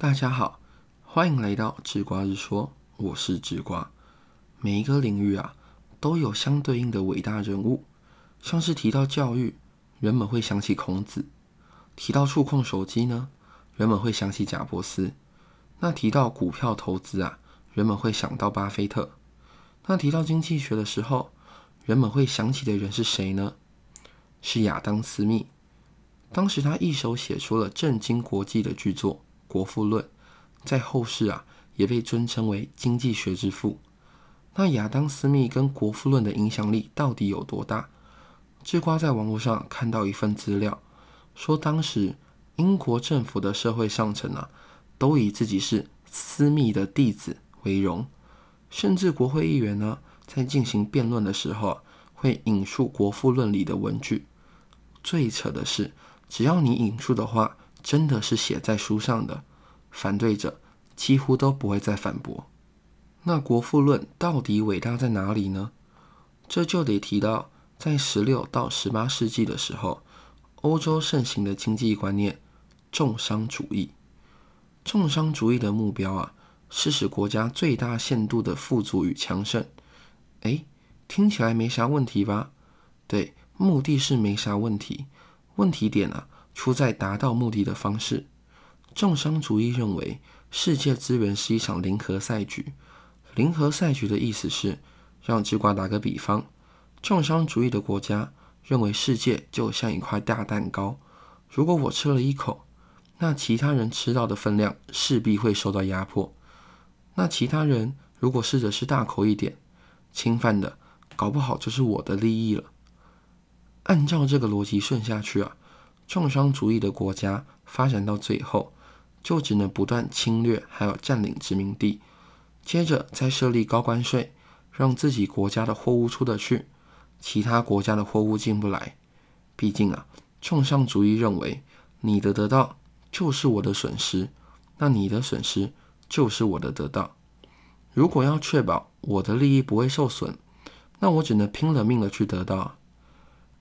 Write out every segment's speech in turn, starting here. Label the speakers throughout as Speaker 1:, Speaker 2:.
Speaker 1: 大家好，欢迎来到智瓜日说，我是智瓜。每一个领域啊，都有相对应的伟大人物，像是提到教育，人们会想起孔子；提到触控手机呢，人们会想起贾伯斯。那提到股票投资啊，人们会想到巴菲特。那提到经济学的时候，人们会想起的人是谁呢？是亚当·斯密。当时他一手写出了震惊国际的巨作。《国富论》在后世啊，也被尊称为经济学之父。那亚当·斯密跟《国富论》的影响力到底有多大？智瓜在网络上看到一份资料，说当时英国政府的社会上层啊，都以自己是斯密的弟子为荣，甚至国会议员呢，在进行辩论的时候，会引述《国富论》里的文句。最扯的是，只要你引述的话，真的是写在书上的，反对者几乎都不会再反驳。那《国富论》到底伟大在哪里呢？这就得提到，在十六到十八世纪的时候，欧洲盛行的经济观念——重商主义。重商主义的目标啊，是使国家最大限度的富足与强盛。哎，听起来没啥问题吧？对，目的是没啥问题，问题点啊。出在达到目的的方式。重商主义认为，世界资源是一场零和赛局。零和赛局的意思是，让直瓜打个比方，重商主义的国家认为世界就像一块大蛋糕，如果我吃了一口，那其他人吃到的分量势必会受到压迫。那其他人如果试着吃大口一点，侵犯的搞不好就是我的利益了。按照这个逻辑顺下去啊。重商主义的国家发展到最后，就只能不断侵略，还有占领殖民地，接着再设立高关税，让自己国家的货物出得去，其他国家的货物进不来。毕竟啊，重商主义认为，你的得到就是我的损失，那你的损失就是我的得到。如果要确保我的利益不会受损，那我只能拼了命的去得到。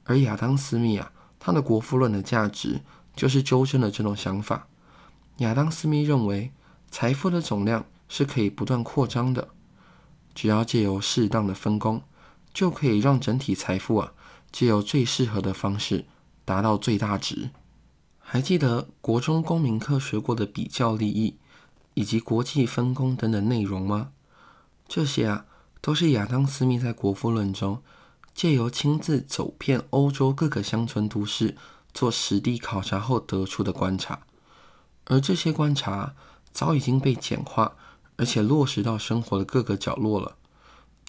Speaker 1: 而亚当·斯密啊。他的《国富论》的价值就是纠正了这种想法。亚当·斯密认为，财富的总量是可以不断扩张的，只要借由适当的分工，就可以让整体财富啊，借由最适合的方式达到最大值。还记得国中公民课学过的比较利益以及国际分工等等内容吗？这些啊，都是亚当·斯密在《国富论》中。借由亲自走遍欧洲各个乡村都市，做实地考察后得出的观察，而这些观察早已经被简化，而且落实到生活的各个角落了。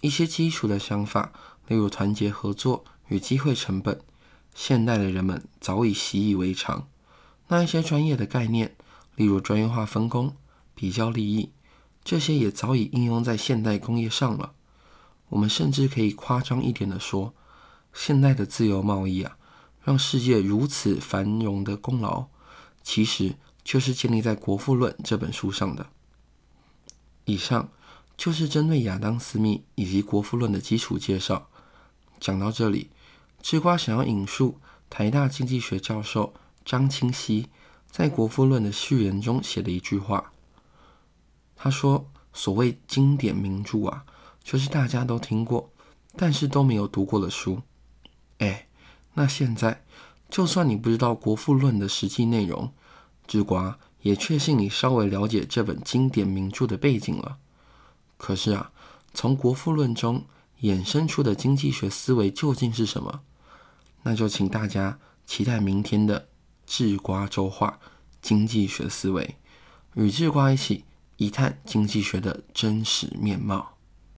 Speaker 1: 一些基础的想法，例如团结合作与机会成本，现代的人们早已习以为常。那一些专业的概念，例如专业化分工、比较利益，这些也早已应用在现代工业上了。我们甚至可以夸张一点的说，现代的自由贸易啊，让世界如此繁荣的功劳，其实就是建立在《国富论》这本书上的。以上就是针对亚当·斯密以及《国富论》的基础介绍。讲到这里，吃瓜想要引述台大经济学教授张清熙在《国富论》的序言中写的一句话。他说：“所谓经典名著啊。”就是大家都听过，但是都没有读过的书。哎，那现在就算你不知道《国富论》的实际内容，智瓜也确信你稍微了解这本经典名著的背景了。可是啊，从《国富论》中衍生出的经济学思维究竟是什么？那就请大家期待明天的智瓜周话经济学思维，与智瓜一起一探经济学的真实面貌。